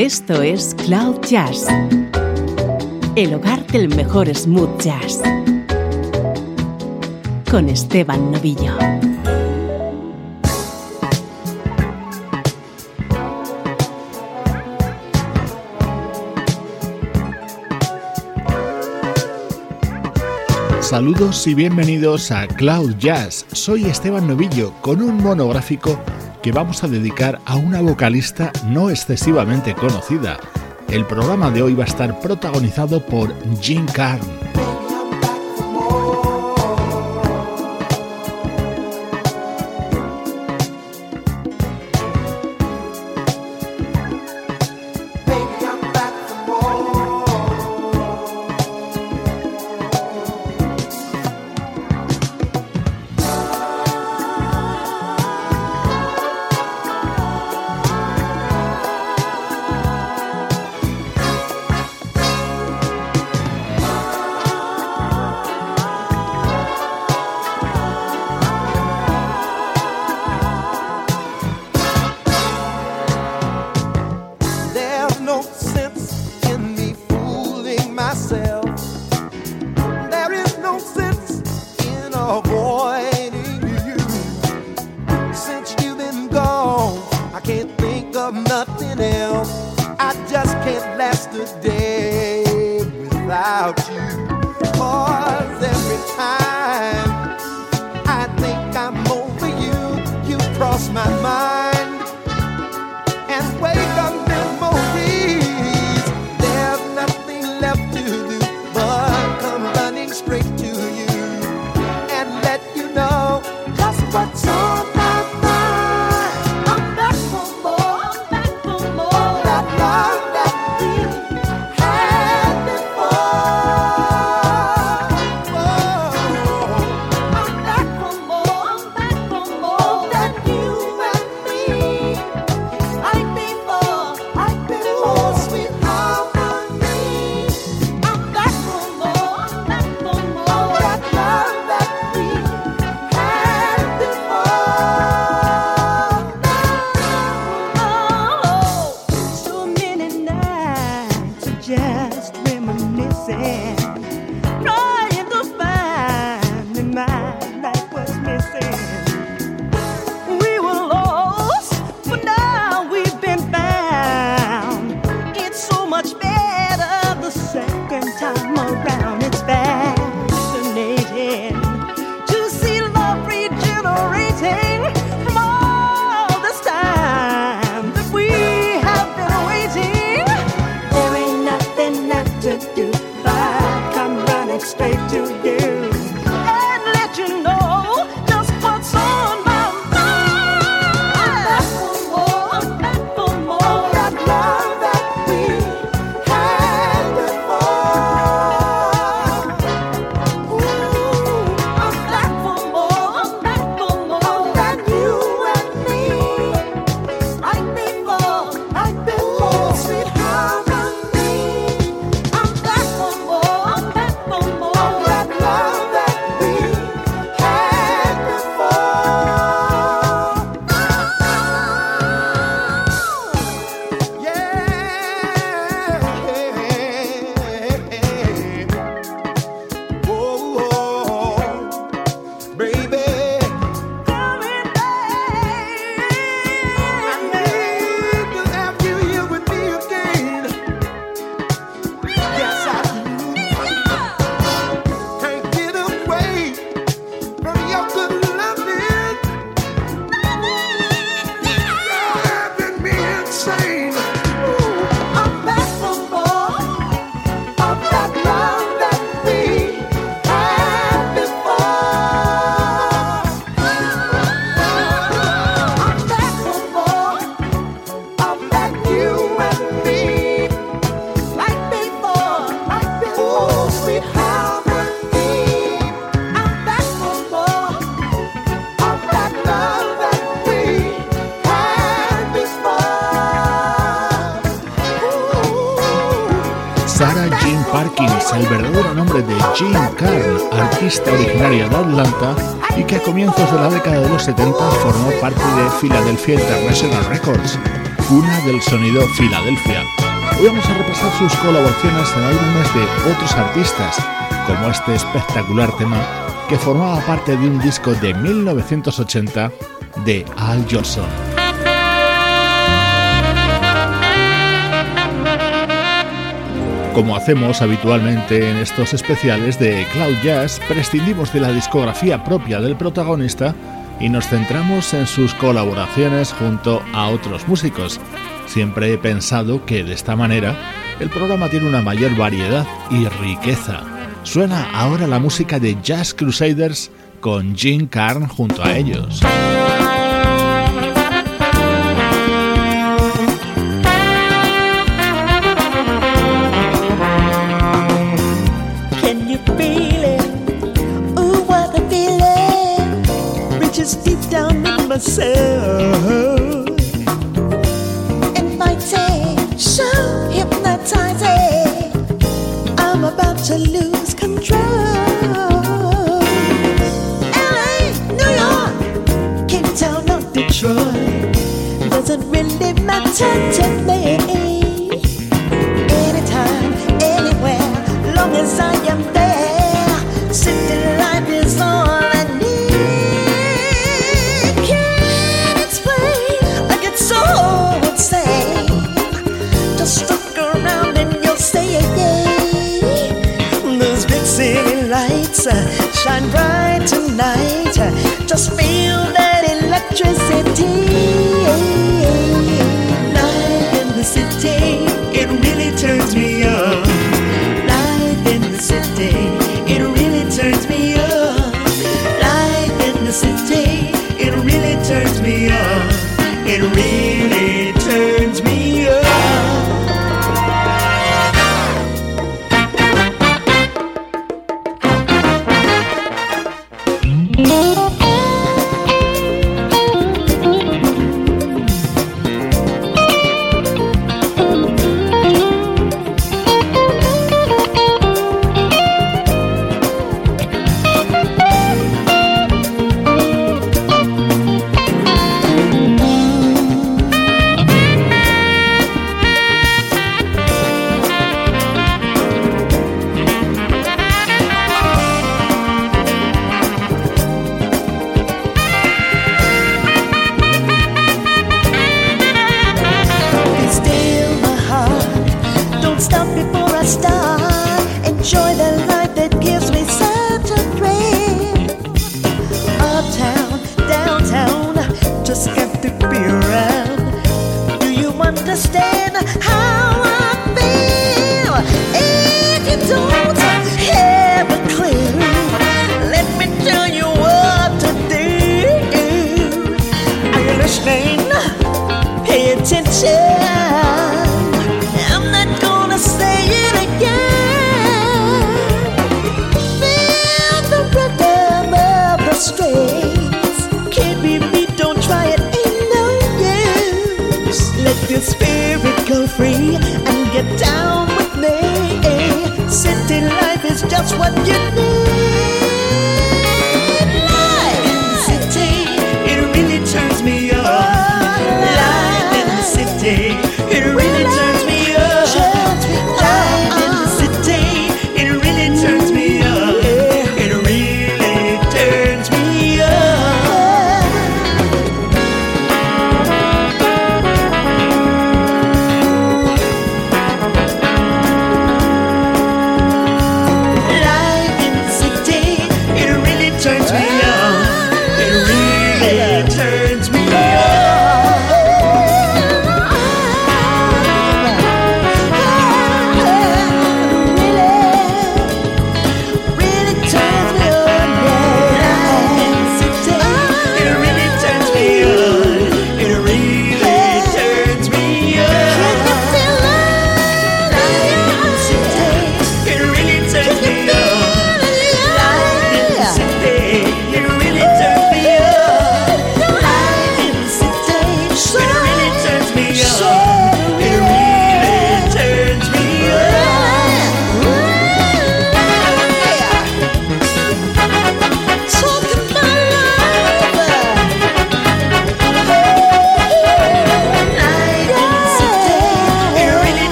Esto es Cloud Jazz, el hogar del mejor smooth jazz, con Esteban Novillo. Saludos y bienvenidos a Cloud Jazz. Soy Esteban Novillo con un monográfico que vamos a dedicar a una vocalista no excesivamente conocida. El programa de hoy va a estar protagonizado por Jean Carn. Originaria de Atlanta y que a comienzos de la década de los 70 formó parte de Philadelphia International Records. cuna del sonido Filadelfia. Hoy vamos a repasar sus colaboraciones en álbumes de otros artistas, como este espectacular tema que formaba parte de un disco de 1980 de Al Jolson. Como hacemos habitualmente en estos especiales de Cloud Jazz, prescindimos de la discografía propia del protagonista y nos centramos en sus colaboraciones junto a otros músicos. Siempre he pensado que de esta manera el programa tiene una mayor variedad y riqueza. Suena ahora la música de Jazz Crusaders con Jim Carn junto a ellos. Myself. So hypnotizing. I'm about to lose control. LA, New York, Cape Town, or Detroit. Doesn't really matter to me. Tonight. Just feel that electricity.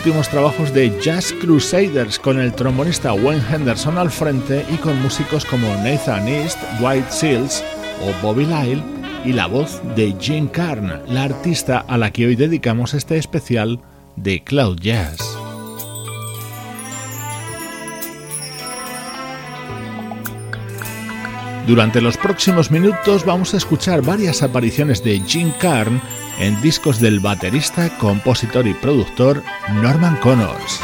Últimos trabajos de Jazz Crusaders con el trombonista Wayne Henderson al frente y con músicos como Nathan East, White Seals o Bobby Lyle y la voz de Jane Carn, la artista a la que hoy dedicamos este especial de Cloud Jazz. Durante los próximos minutos vamos a escuchar varias apariciones de Jim Carn en discos del baterista, compositor y productor Norman Connors.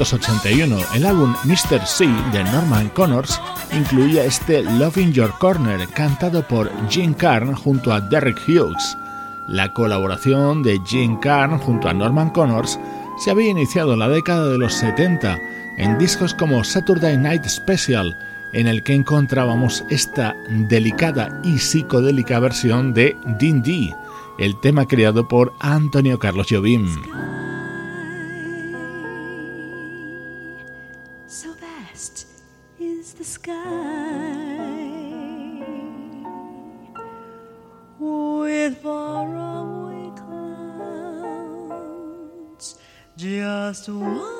1981, el álbum Mr. C de Norman Connors incluía este Love in Your Corner cantado por Gene Carn junto a Derek Hughes. La colaboración de Gene Carn junto a Norman Connors se había iniciado en la década de los 70 en discos como Saturday Night Special, en el que encontrábamos esta delicada y psicodélica versión de Din D, el tema creado por Antonio Carlos Jobim. just one.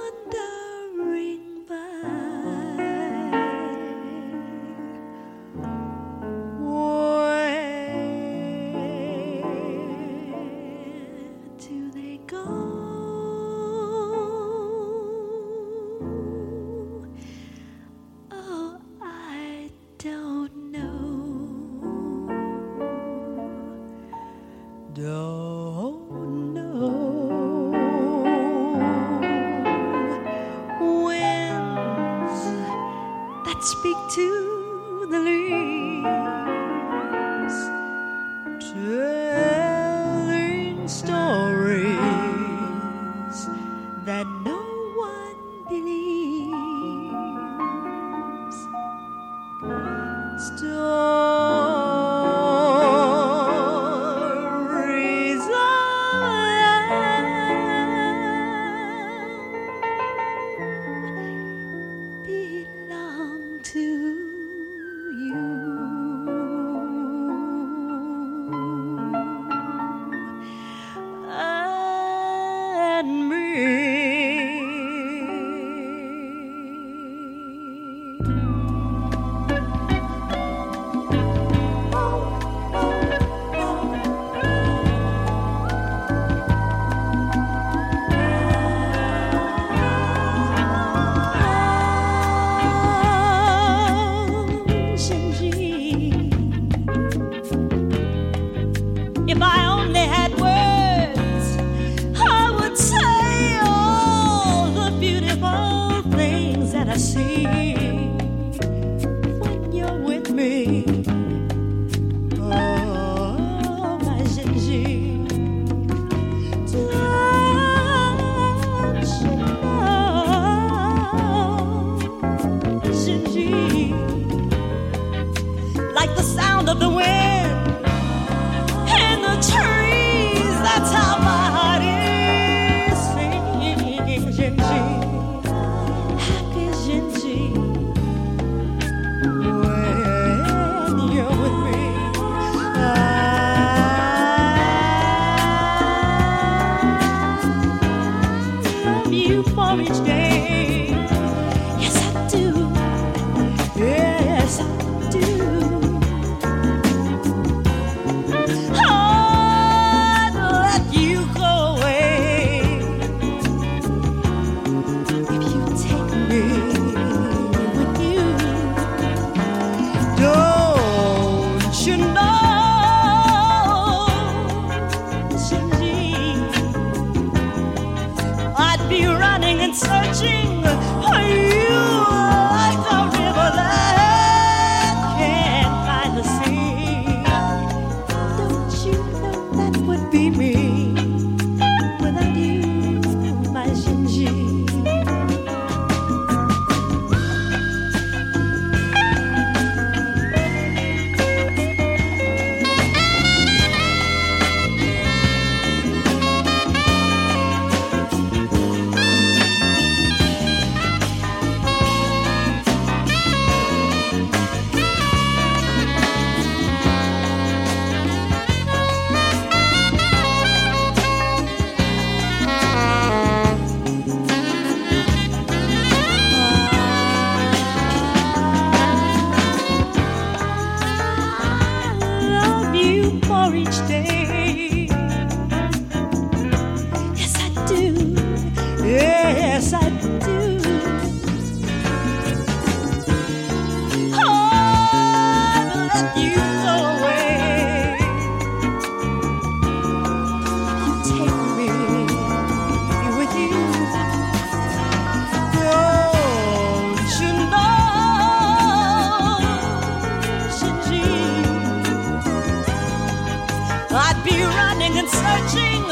Searching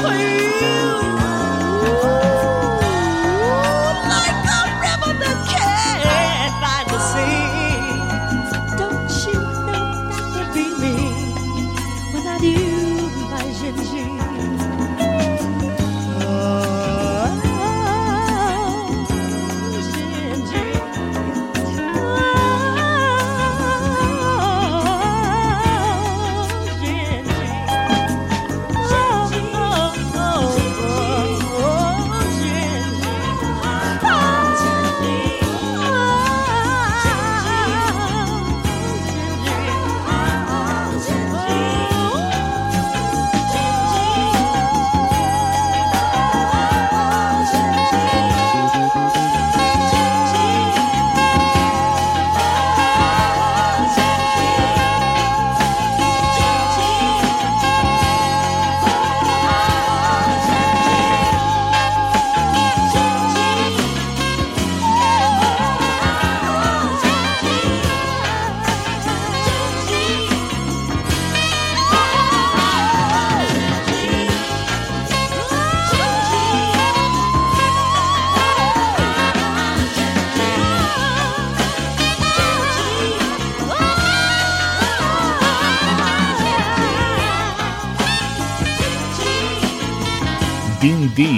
for you.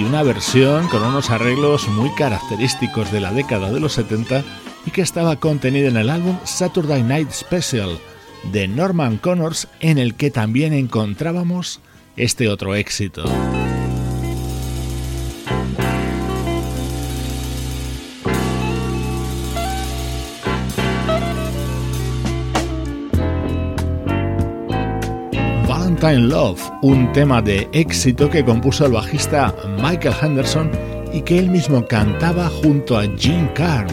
Una versión con unos arreglos muy característicos de la década de los 70 y que estaba contenida en el álbum Saturday Night Special de Norman Connors, en el que también encontrábamos este otro éxito. Valentine Love, un tema de éxito que compuso el bajista Michael Henderson y que él mismo cantaba junto a Gene Carn,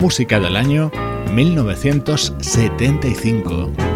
música del año 1975.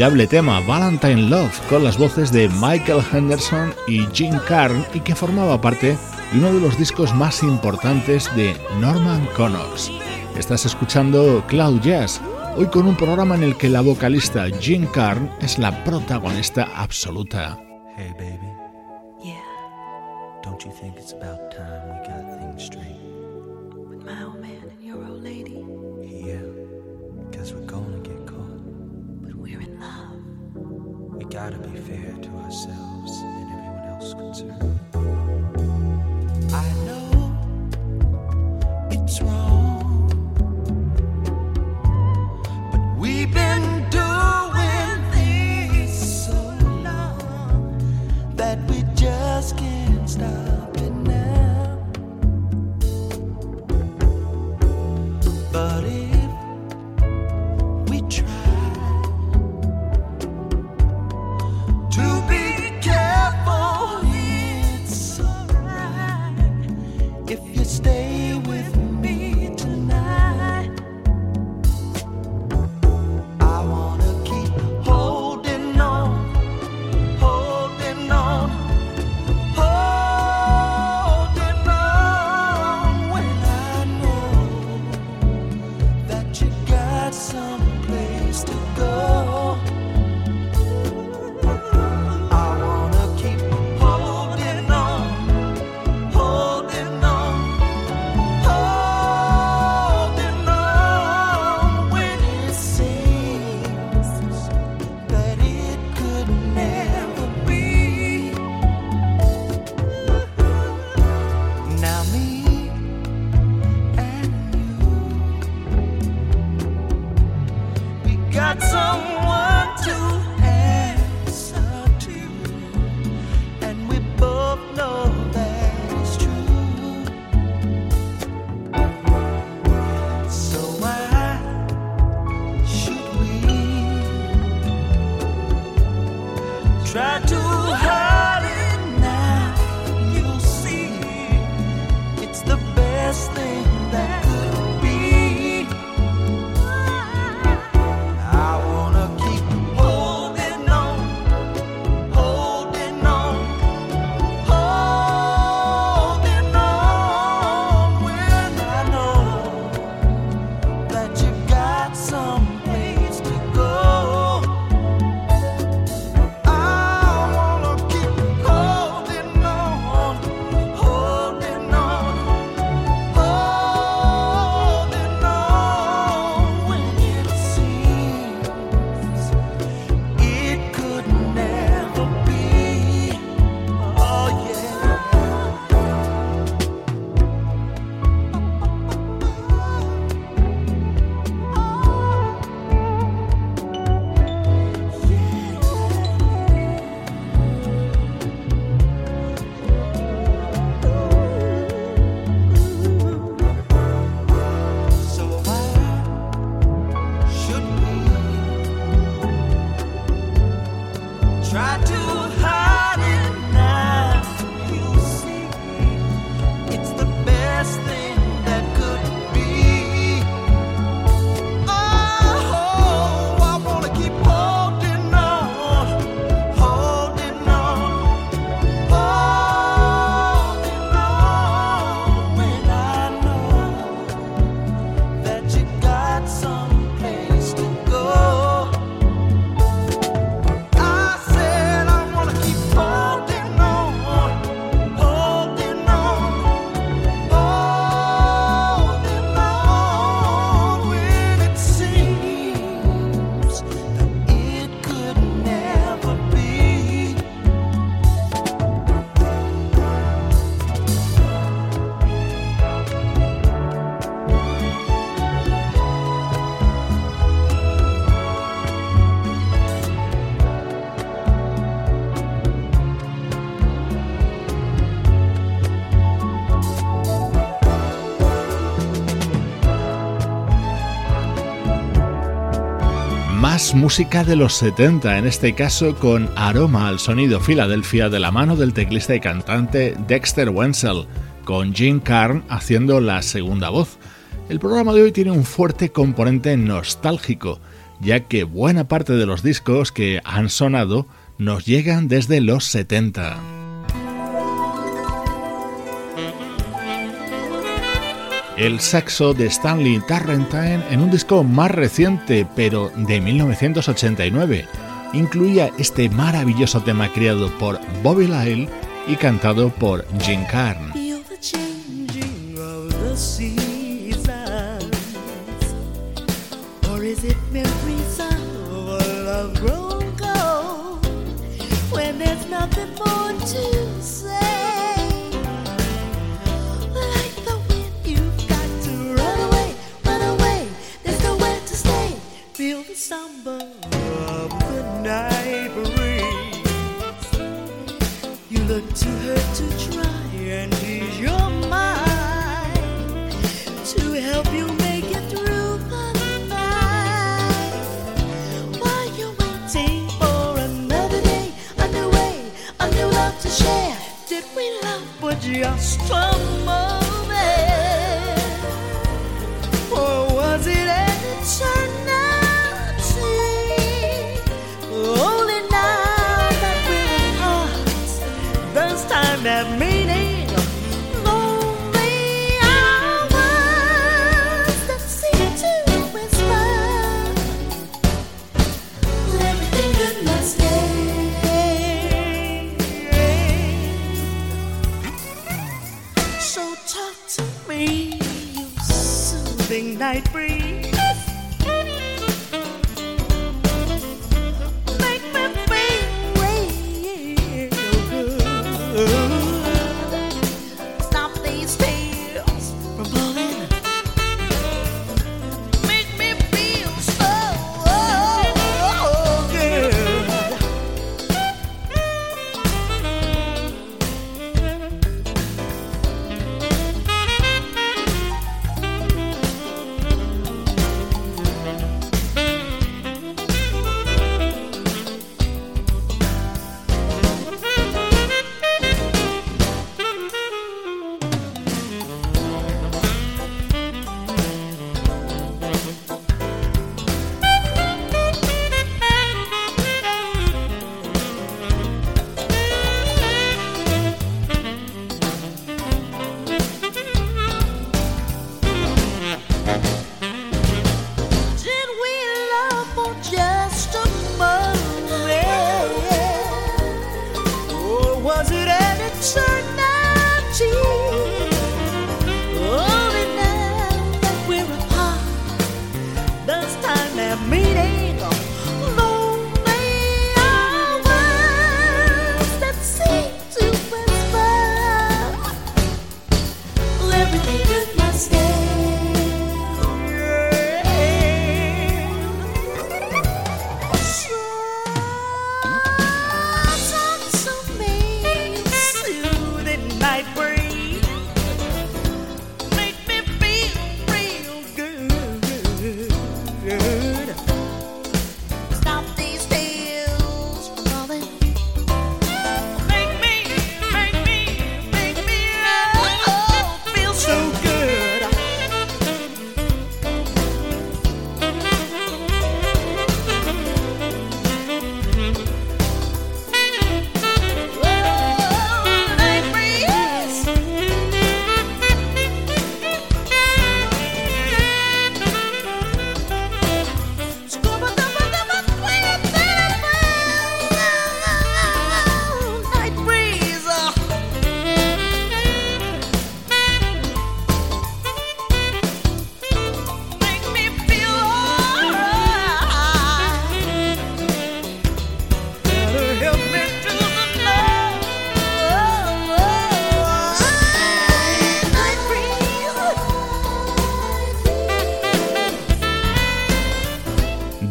Inolvidable tema Valentine Love con las voces de Michael Henderson y Jim Carn y que formaba parte de uno de los discos más importantes de Norman Connors. Estás escuchando Cloud Jazz, hoy con un programa en el que la vocalista Jim Carn es la protagonista absoluta. Hey baby. Yeah. Don't you think it's about time we got things straight? Gotta be fair to ourselves and everyone else concerned. Música de los 70, en este caso con aroma al sonido Filadelfia de la mano del teclista y cantante Dexter Wenzel, con Jim Carn haciendo la segunda voz. El programa de hoy tiene un fuerte componente nostálgico, ya que buena parte de los discos que han sonado nos llegan desde los 70. el saxo de Stanley Tarrentine en un disco más reciente, pero de 1989. Incluía este maravilloso tema creado por Bobby Lyle y cantado por Jim Carn.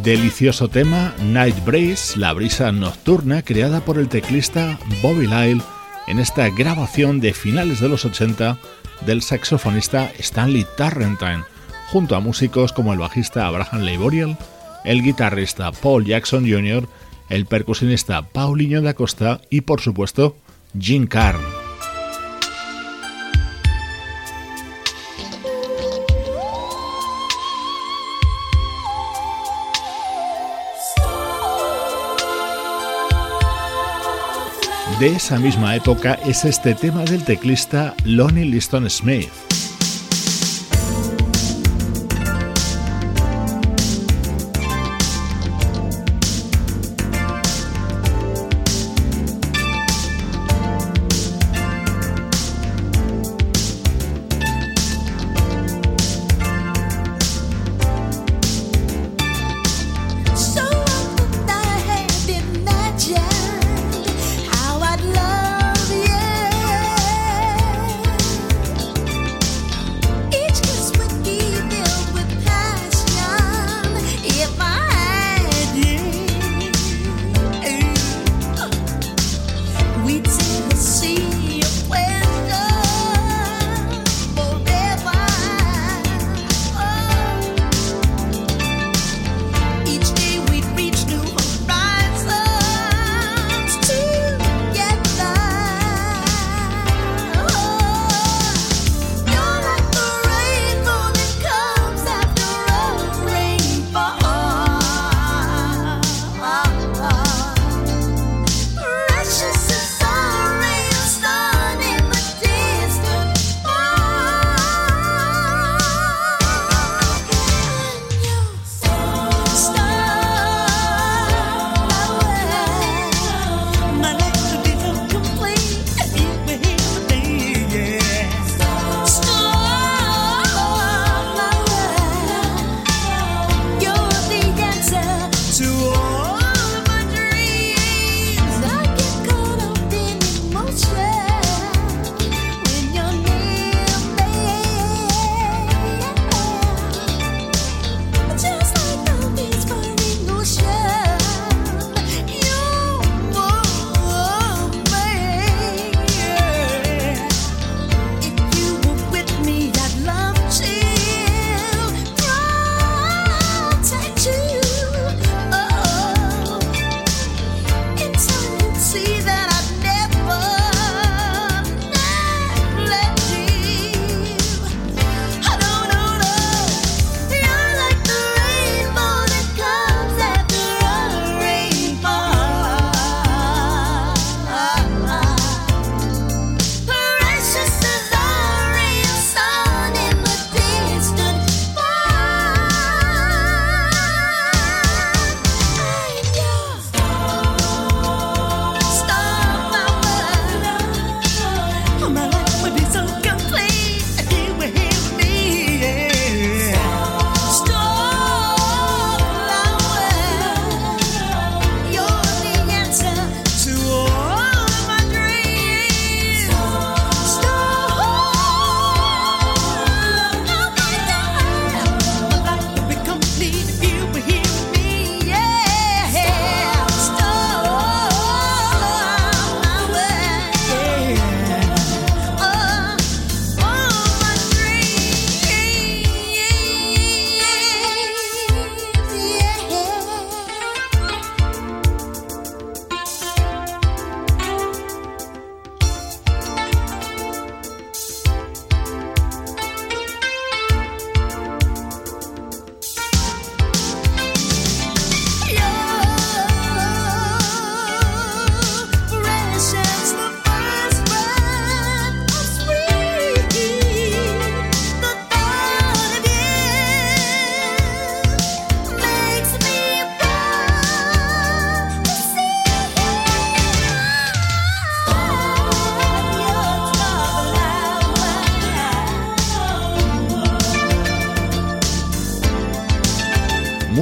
Delicioso tema Night Breeze, la brisa nocturna creada por el teclista Bobby Lyle en esta grabación de finales de los 80 del saxofonista Stanley Tarrantine, junto a músicos como el bajista Abraham Leiboriel, el guitarrista Paul Jackson Jr., el percusionista Paulinho da Costa y por supuesto Jim Carn. De esa misma época es este tema del teclista Lonnie Liston Smith.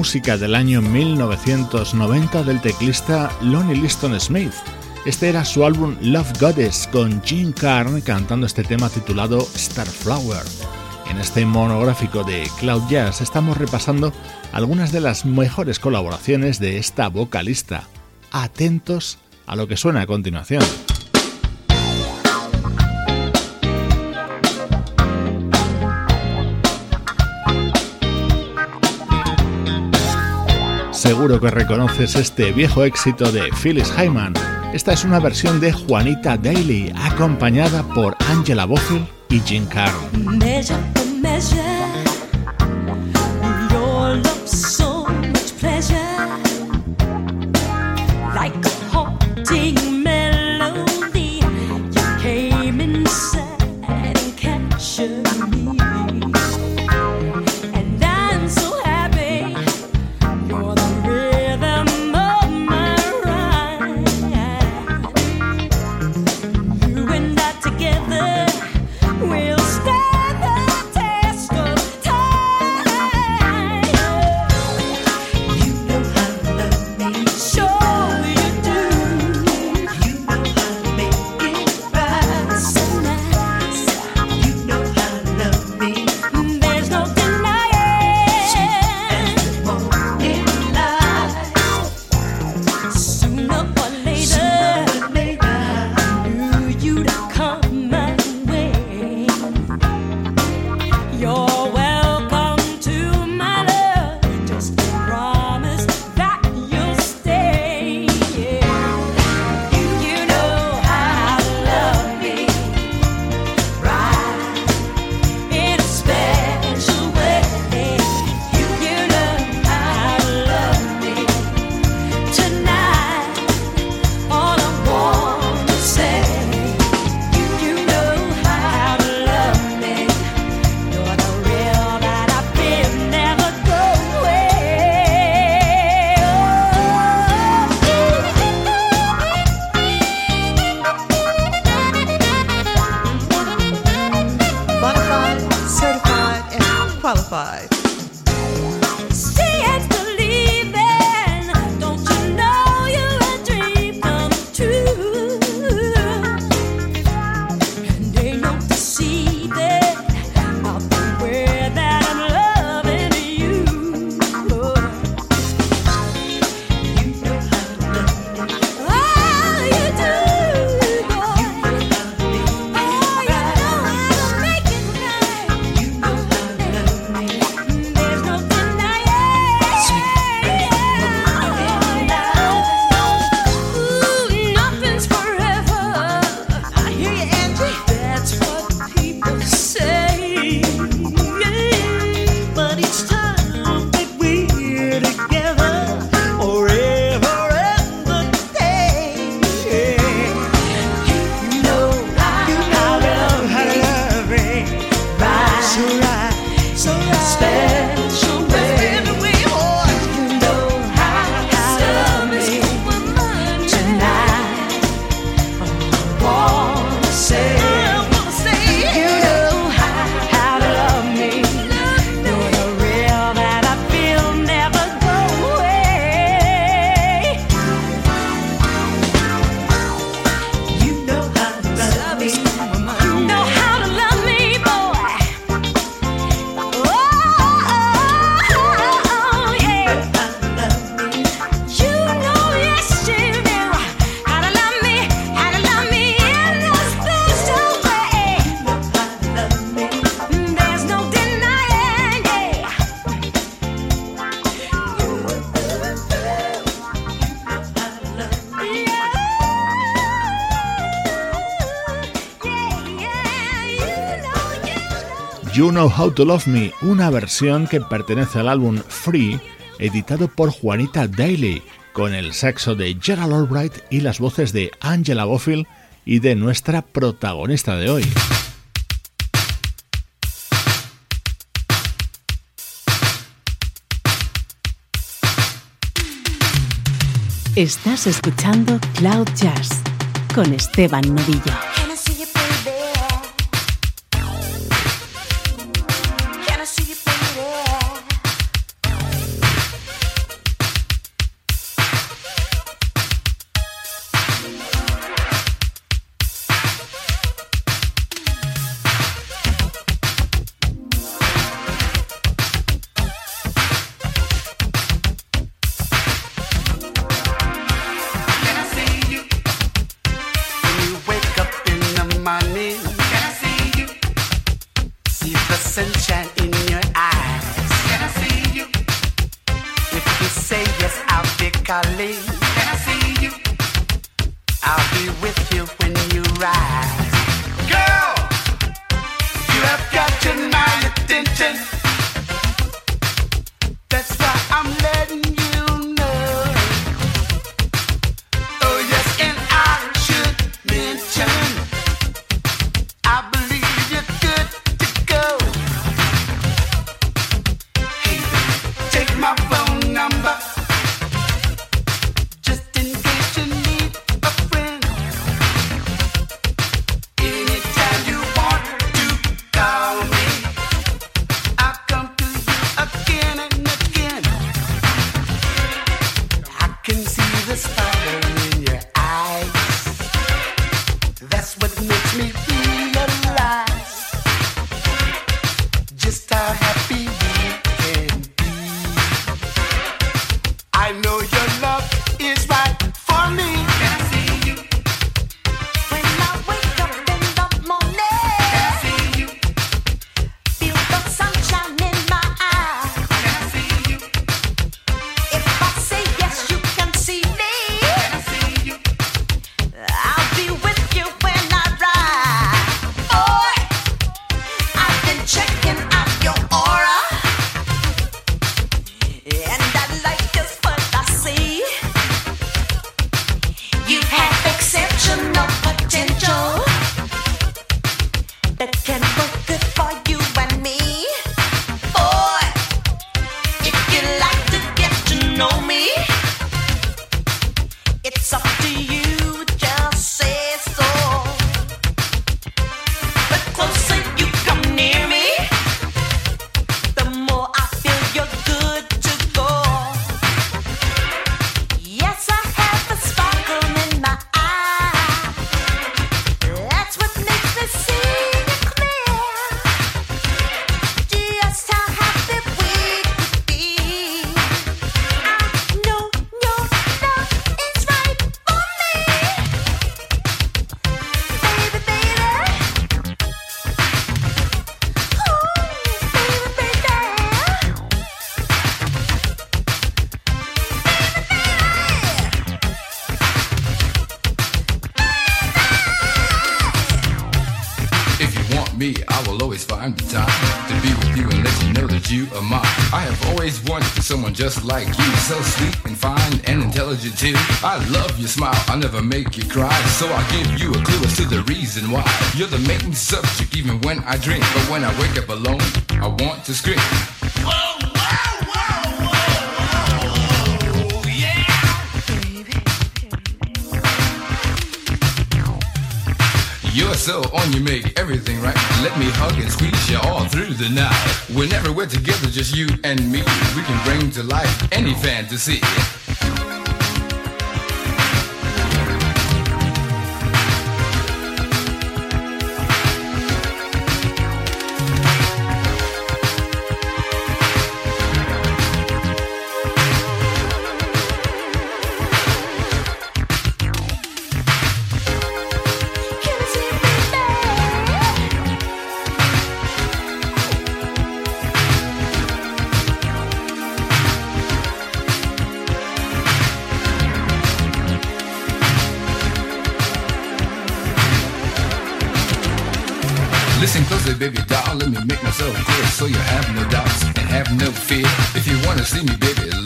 Música del año 1990 del teclista Lonnie Liston Smith. Este era su álbum Love Goddess con Jim Carn cantando este tema titulado Starflower. En este monográfico de Cloud Jazz estamos repasando algunas de las mejores colaboraciones de esta vocalista. Atentos a lo que suena a continuación. Seguro que reconoces este viejo éxito de Phyllis Hyman. Esta es una versión de Juanita Daly, acompañada por Angela Bofill y Jim Carr. You Know How to Love Me, una versión que pertenece al álbum Free, editado por Juanita Daly, con el saxo de Gerald Albright y las voces de Angela Bofill y de nuestra protagonista de hoy. Estás escuchando Cloud Jazz con Esteban Novillo. Someone just like you, so sweet and fine and intelligent too. I love your smile, I'll never make you cry, so I'll give you a clue as to the reason why. You're the main subject even when I drink, but when I wake up alone, I want to scream. You're so on, you make everything right. Let me hug and squeeze you all through the night. Whenever we're together, just you and me, we can bring to life any fantasy.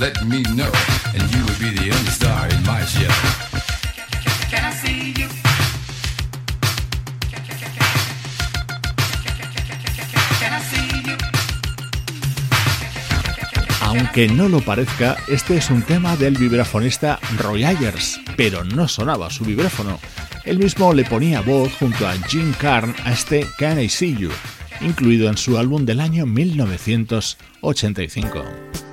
Let me know, and you will be the only star in my show. Can I see you? Can I see you? Aunque no lo parezca, este es un tema del vibrafonista Roy Ayers, pero no sonaba su vibráfono. Él mismo le ponía voz junto a Jim Carn a este Can I See You, incluido en su álbum del año 1985.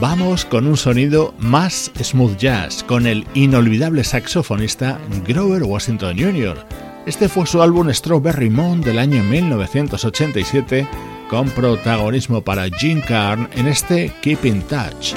Vamos con un sonido más smooth jazz, con el inolvidable saxofonista Grover Washington Jr. Este fue su álbum Strawberry Moon del año 1987, con protagonismo para Gene Carn en este Keep in Touch.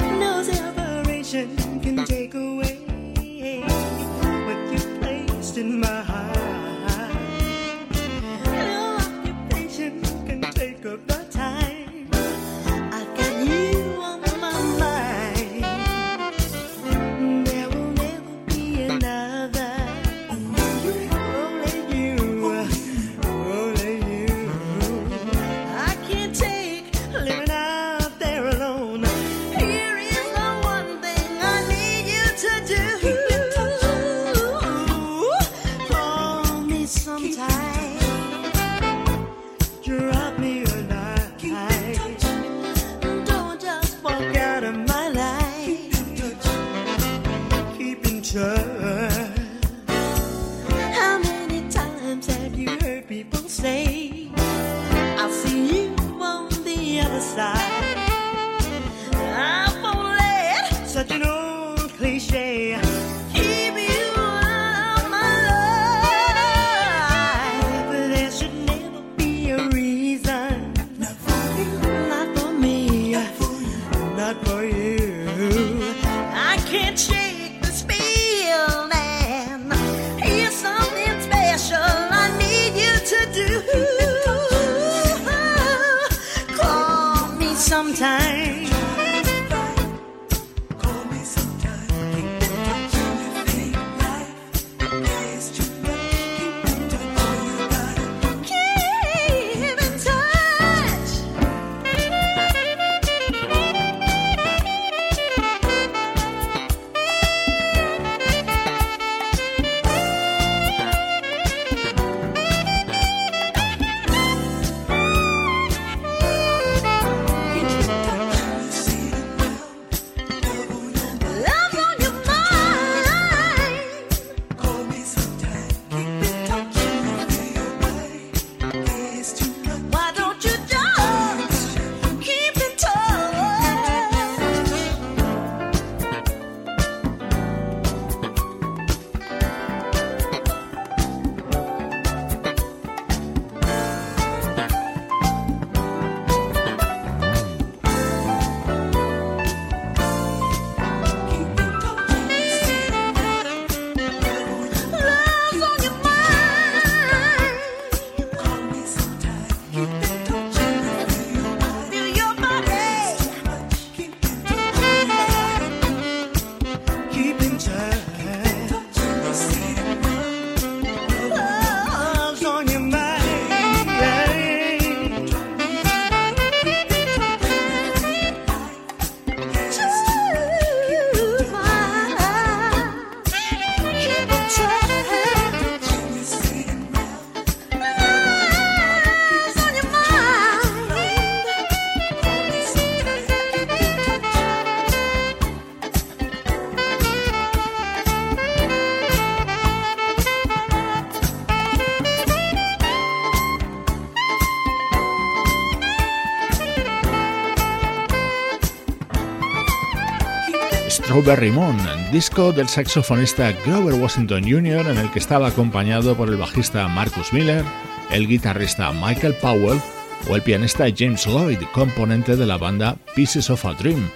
Strawberry Moon, disco del saxofonista Grover Washington Jr. en el que estaba acompañado por el bajista Marcus Miller, el guitarrista Michael Powell o el pianista James Lloyd, componente de la banda Pieces of a Dream.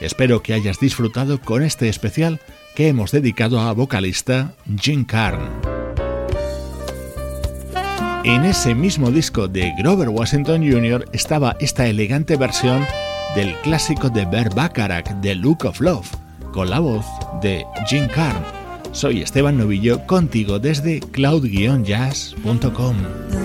Espero que hayas disfrutado con este especial que hemos dedicado a vocalista Jim Carn. En ese mismo disco de Grover Washington Jr. estaba esta elegante versión del clásico de Bert Bacharach, The Look of Love con la voz de Jim Carn. Soy Esteban Novillo contigo desde cloud-jazz.com.